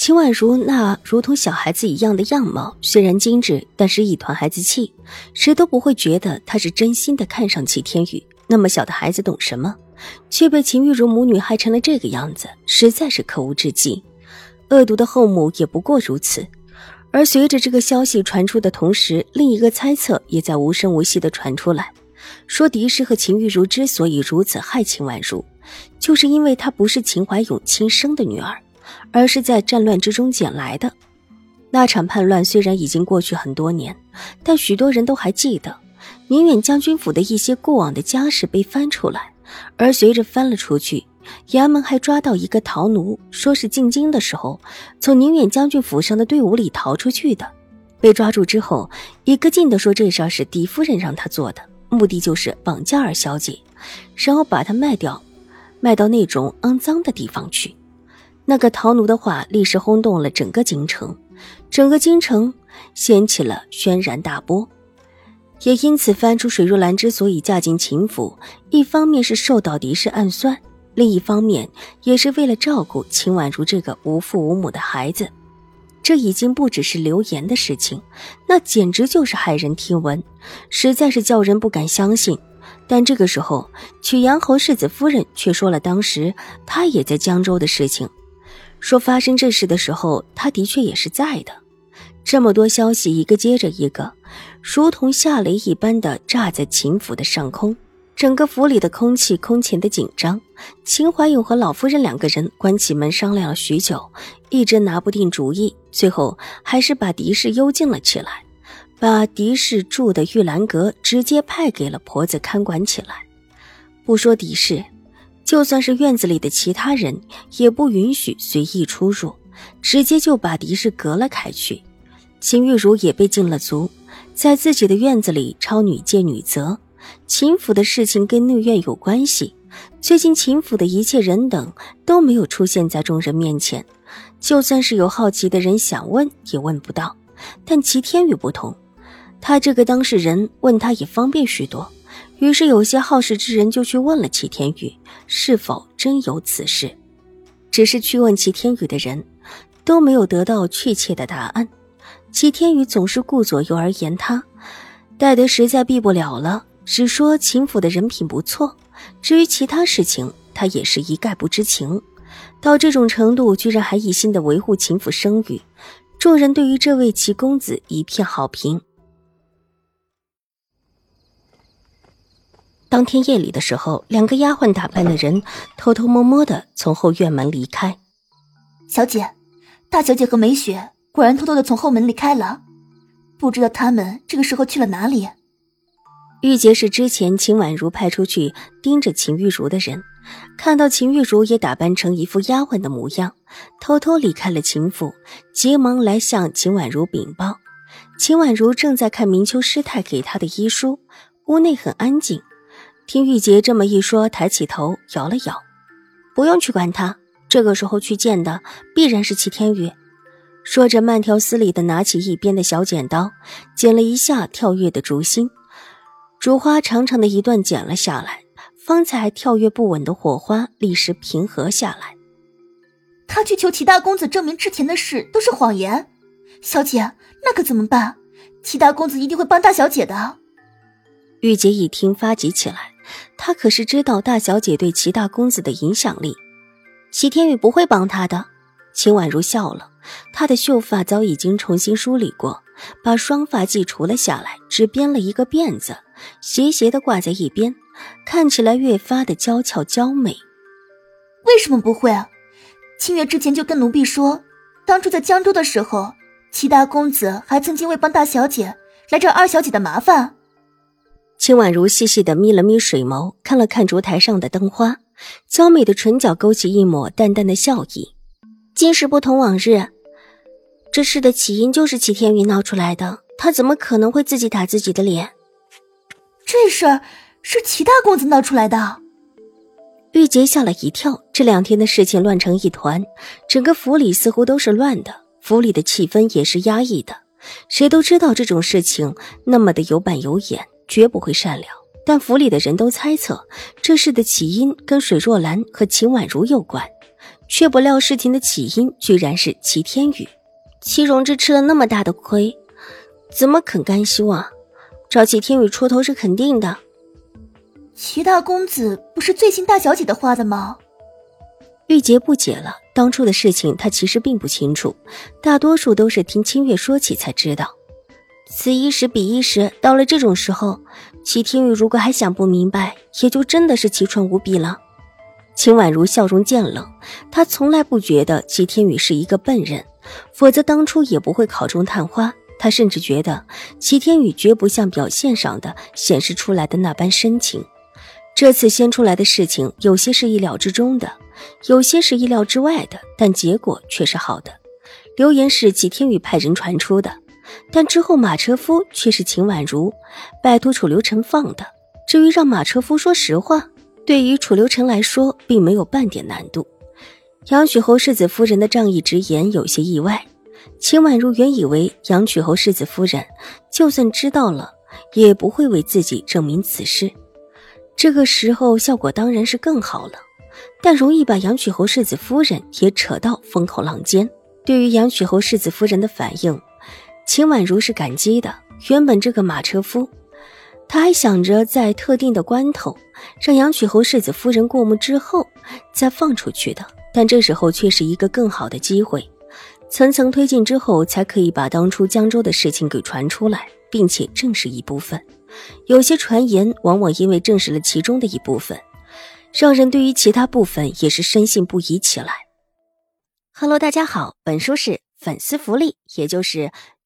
秦婉如那如同小孩子一样的样貌，虽然精致，但是一团孩子气，谁都不会觉得她是真心的看上齐天宇。那么小的孩子懂什么？却被秦玉茹母女害成了这个样子，实在是可恶至极。恶毒的后母也不过如此。而随着这个消息传出的同时，另一个猜测也在无声无息的传出来，说狄氏和秦玉茹之所以如此害秦婉如，就是因为她不是秦怀勇亲生的女儿。而是在战乱之中捡来的。那场叛乱虽然已经过去很多年，但许多人都还记得宁远将军府的一些过往的家事被翻出来。而随着翻了出去，衙门还抓到一个逃奴，说是进京的时候从宁远将军府上的队伍里逃出去的。被抓住之后，一个劲的说这事是狄夫人让他做的，目的就是绑架二小姐，然后把她卖掉，卖到那种肮脏的地方去。那个逃奴的话，立时轰动了整个京城，整个京城掀起了轩然大波。也因此翻出水若兰之所以嫁进秦府，一方面是受到敌视暗算，另一方面也是为了照顾秦婉如这个无父无母的孩子。这已经不只是流言的事情，那简直就是骇人听闻，实在是叫人不敢相信。但这个时候，曲阳侯世子夫人却说了当时她也在江州的事情。说发生这事的时候，他的确也是在的。这么多消息一个接着一个，如同下雷一般的炸在秦府的上空，整个府里的空气空前的紧张。秦怀勇和老夫人两个人关起门商量了许久，一直拿不定主意，最后还是把狄氏幽禁了起来，把狄氏住的玉兰阁直接派给了婆子看管起来。不说狄氏。就算是院子里的其他人，也不允许随意出入，直接就把狄氏隔了开去。秦玉茹也被禁了足，在自己的院子里抄女诫女则。秦府的事情跟内院有关系，最近秦府的一切人等都没有出现在众人面前，就算是有好奇的人想问，也问不到。但齐天宇不同，他这个当事人问他也方便许多。于是，有些好事之人就去问了齐天宇，是否真有此事。只是去问齐天宇的人，都没有得到确切的答案。齐天宇总是顾左右而言他，待得实在避不了了，只说秦府的人品不错。至于其他事情，他也是一概不知情。到这种程度，居然还一心的维护秦府声誉，众人对于这位齐公子一片好评。当天夜里的时候，两个丫鬟打扮的人偷偷摸摸的从后院门离开。小姐，大小姐和梅雪果然偷偷的从后门离开了，不知道他们这个时候去了哪里。玉洁是之前秦婉如派出去盯着秦玉茹的人，看到秦玉茹也打扮成一副丫鬟的模样，偷偷离开了秦府，急忙来向秦婉如禀报。秦婉如正在看明秋师太给她的医书，屋内很安静。听玉洁这么一说，抬起头摇了摇，不用去管他。这个时候去见的必然是齐天宇。说着，慢条斯理的拿起一边的小剪刀，剪了一下跳跃的竹心，竹花长长的一段剪了下来。方才跳跃不稳的火花立时平和下来。他去求齐大公子证明之前的事都是谎言，小姐，那可怎么办？齐大公子一定会帮大小姐的。玉洁一听发急起来。他可是知道大小姐对齐大公子的影响力，齐天宇不会帮他的。秦婉如笑了，她的秀发早已经重新梳理过，把双发髻除了下来，只编了一个辫子，斜斜的挂在一边，看起来越发的娇俏娇美。为什么不会啊？清月之前就跟奴婢说，当初在江州的时候，齐大公子还曾经为帮大小姐来找二小姐的麻烦。秦婉如细细的眯了眯水眸，看了看烛台上的灯花，娇美的唇角勾起一抹淡淡的笑意。今时不同往日，这事的起因就是齐天宇闹出来的，他怎么可能会自己打自己的脸？这事儿是齐大公子闹出来的。玉洁吓了一跳，这两天的事情乱成一团，整个府里似乎都是乱的，府里的气氛也是压抑的。谁都知道这种事情那么的有板有眼，绝不会善良。但府里的人都猜测这事的起因跟水若兰和秦婉如有关，却不料事情的起因居然是齐天宇。齐荣之吃了那么大的亏，怎么肯甘休啊？找齐天宇出头是肯定的。齐大公子不是最信大小姐的话的吗？玉洁不解了，当初的事情她其实并不清楚，大多数都是听清月说起才知道。此一时彼一时，到了这种时候，齐天宇如果还想不明白，也就真的是奇蠢无比了。秦婉如笑容渐冷，她从来不觉得齐天宇是一个笨人，否则当初也不会考中探花。她甚至觉得齐天宇绝不像表现上的显示出来的那般深情。这次先出来的事情，有些是意料之中的，有些是意料之外的，但结果却是好的。流言是齐天宇派人传出的，但之后马车夫却是秦婉如拜托楚留臣放的。至于让马车夫说实话，对于楚留臣来说并没有半点难度。杨曲侯世子夫人的仗义直言有些意外。秦婉如原以为杨曲侯世子夫人就算知道了，也不会为自己证明此事。这个时候效果当然是更好了，但容易把杨曲侯世子夫人也扯到风口浪尖。对于杨曲侯世子夫人的反应，秦婉如是感激的。原本这个马车夫，他还想着在特定的关头让杨曲侯世子夫人过目之后再放出去的，但这时候却是一个更好的机会。层层推进之后，才可以把当初江州的事情给传出来，并且证实一部分。有些传言往往因为证实了其中的一部分，让人对于其他部分也是深信不疑起来。Hello，大家好，本书是粉丝福利，也就是